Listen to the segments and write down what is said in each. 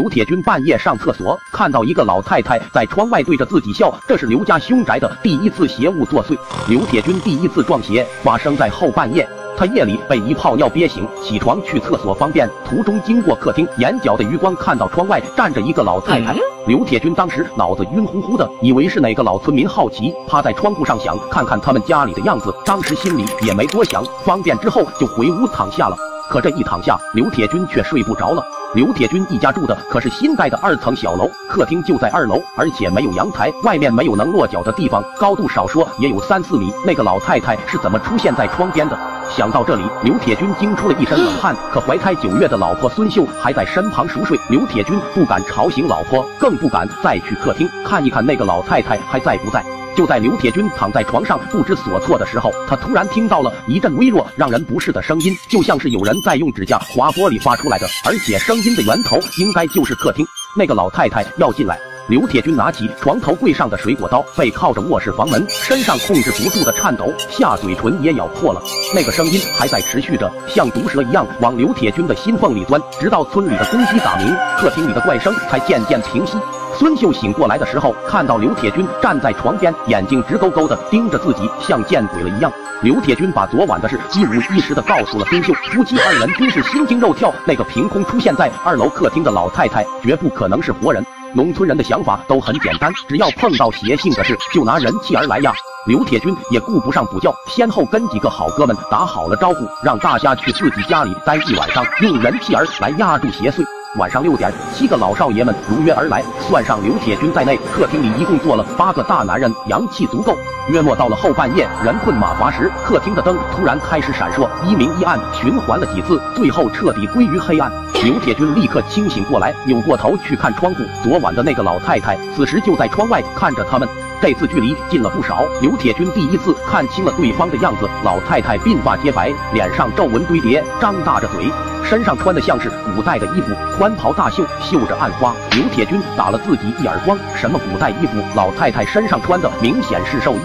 刘铁军半夜上厕所，看到一个老太太在窗外对着自己笑，这是刘家凶宅的第一次邪物作祟。刘铁军第一次撞邪发生在后半夜，他夜里被一泡尿憋醒，起床去厕所方便，途中经过客厅，眼角的余光看到窗外站着一个老太太。刘铁军当时脑子晕乎乎的，以为是哪个老村民好奇，趴在窗户上想看看他们家里的样子，当时心里也没多想，方便之后就回屋躺下了。可这一躺下，刘铁军却睡不着了。刘铁军一家住的可是新盖的二层小楼，客厅就在二楼，而且没有阳台，外面没有能落脚的地方，高度少说也有三四米。那个老太太是怎么出现在窗边的？想到这里，刘铁军惊出了一身冷汗。可怀胎九月的老婆孙秀还在身旁熟睡，刘铁军不敢吵醒老婆，更不敢再去客厅看一看那个老太太还在不在。就在刘铁军躺在床上不知所措的时候，他突然听到了一阵微弱、让人不适的声音，就像是有人在用指甲划玻璃发出来的，而且声音。的源头应该就是客厅那个老太太要进来。刘铁军拿起床头。柜上的水果刀，背靠着卧室房门，身上控制不住的颤抖，下嘴唇也咬破了。那个声音还在持续着，像毒蛇一样往刘铁军的心缝里钻，直到村里的公鸡打鸣，客厅里的怪声才渐渐平息。孙秀醒过来的时候，看到刘铁军站在床边，眼睛直勾勾的盯着自己，像见鬼了一样。刘铁军把昨晚的事一五一十的告诉了孙秀，夫妻二人均是心惊肉跳。那个凭空出现在二楼客厅的老太太，绝不可能是活人。农村人的想法都很简单，只要碰到邪性的事，就拿人气而来呀。刘铁军也顾不上补觉，先后跟几个好哥们打好了招呼，让大家去自己家里待一晚上，用人气儿来压住邪祟。晚上六点，七个老少爷们如约而来，算上刘铁军在内，客厅里一共坐了八个大男人，阳气足够。约莫到了后半夜，人困马乏时，客厅的灯突然开始闪烁，一明一暗，循环了几次，最后彻底归于黑暗。刘铁军立刻清醒过来，扭过头去看窗户，昨晚的那个老太太此时就在窗外看着他们。这次距离近了不少，刘铁军第一次看清了对方的样子。老太太鬓发皆白，脸上皱纹堆叠，张大着嘴，身上穿的像是古代的衣服，宽袍大袖，绣着暗花。刘铁军打了自己一耳光，什么古代衣服？老太太身上穿的明显是寿衣。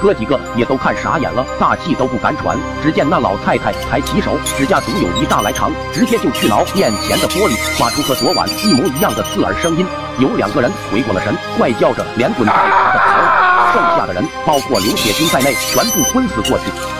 哥几个也都看傻眼了，大气都不敢喘。只见那老太太抬起手，指甲足有一大来长，直接就去挠面前的玻璃，发出和昨晚一模一样的刺耳声音。有两个人回过了神，怪叫着连滚带爬的。下的人，包括刘铁军在内，全部昏死过去。